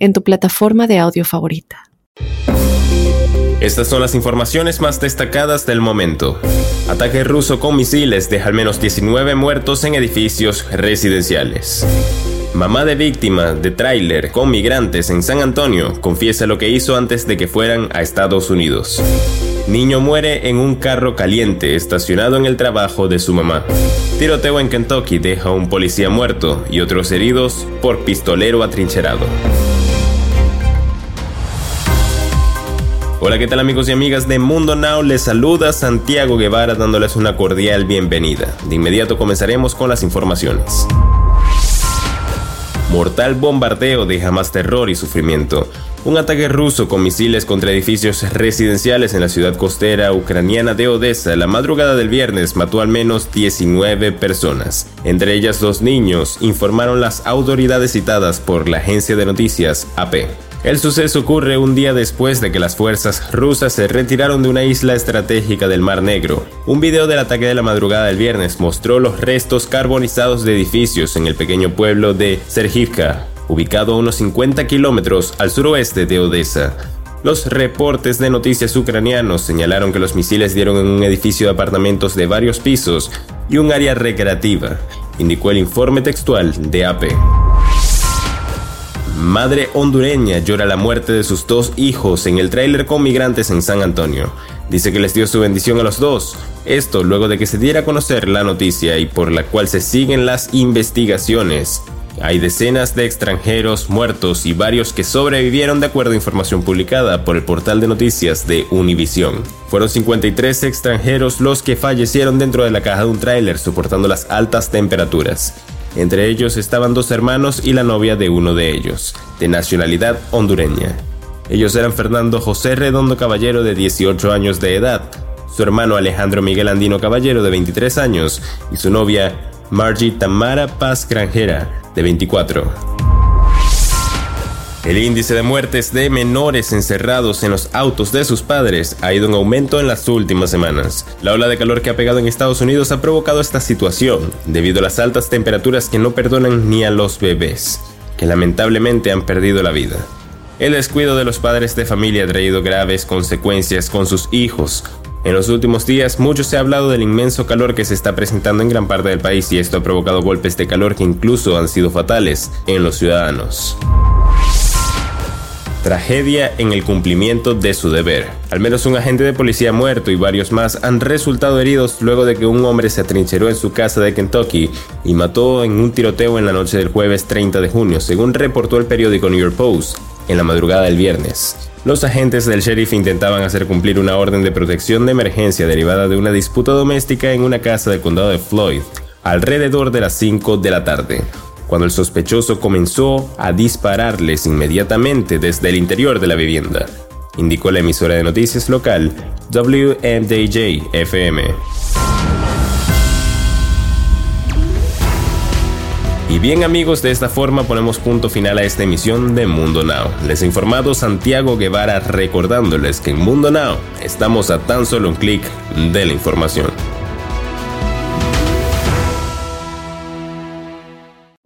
en tu plataforma de audio favorita. Estas son las informaciones más destacadas del momento. Ataque ruso con misiles deja al menos 19 muertos en edificios residenciales. Mamá de víctima de tráiler con migrantes en San Antonio confiesa lo que hizo antes de que fueran a Estados Unidos. Niño muere en un carro caliente estacionado en el trabajo de su mamá. Tiroteo en Kentucky deja a un policía muerto y otros heridos por pistolero atrincherado. Hola, ¿qué tal amigos y amigas de Mundo Now? Les saluda Santiago Guevara dándoles una cordial bienvenida. De inmediato comenzaremos con las informaciones. Mortal bombardeo deja más terror y sufrimiento. Un ataque ruso con misiles contra edificios residenciales en la ciudad costera ucraniana de Odessa la madrugada del viernes mató al menos 19 personas, entre ellas dos niños, informaron las autoridades citadas por la agencia de noticias AP. El suceso ocurre un día después de que las fuerzas rusas se retiraron de una isla estratégica del Mar Negro. Un video del ataque de la madrugada del viernes mostró los restos carbonizados de edificios en el pequeño pueblo de Sergivka, ubicado a unos 50 kilómetros al suroeste de Odessa. Los reportes de noticias ucranianos señalaron que los misiles dieron en un edificio de apartamentos de varios pisos y un área recreativa, indicó el informe textual de AP. Madre hondureña llora la muerte de sus dos hijos en el tráiler con migrantes en San Antonio. Dice que les dio su bendición a los dos. Esto luego de que se diera a conocer la noticia y por la cual se siguen las investigaciones. Hay decenas de extranjeros muertos y varios que sobrevivieron de acuerdo a información publicada por el portal de noticias de Univision. Fueron 53 extranjeros los que fallecieron dentro de la caja de un tráiler soportando las altas temperaturas. Entre ellos estaban dos hermanos y la novia de uno de ellos, de nacionalidad hondureña. Ellos eran Fernando José Redondo Caballero de 18 años de edad, su hermano Alejandro Miguel Andino Caballero de 23 años y su novia Margie Tamara Paz Granjera de 24. El índice de muertes de menores encerrados en los autos de sus padres ha ido en aumento en las últimas semanas. La ola de calor que ha pegado en Estados Unidos ha provocado esta situación, debido a las altas temperaturas que no perdonan ni a los bebés, que lamentablemente han perdido la vida. El descuido de los padres de familia ha traído graves consecuencias con sus hijos. En los últimos días mucho se ha hablado del inmenso calor que se está presentando en gran parte del país y esto ha provocado golpes de calor que incluso han sido fatales en los ciudadanos. Tragedia en el cumplimiento de su deber. Al menos un agente de policía muerto y varios más han resultado heridos luego de que un hombre se atrincheró en su casa de Kentucky y mató en un tiroteo en la noche del jueves 30 de junio, según reportó el periódico New York Post en la madrugada del viernes. Los agentes del sheriff intentaban hacer cumplir una orden de protección de emergencia derivada de una disputa doméstica en una casa del condado de Floyd, alrededor de las 5 de la tarde cuando el sospechoso comenzó a dispararles inmediatamente desde el interior de la vivienda, indicó la emisora de noticias local WMDJ FM. Y bien amigos, de esta forma ponemos punto final a esta emisión de Mundo Now. Les ha informado Santiago Guevara recordándoles que en Mundo Now estamos a tan solo un clic de la información.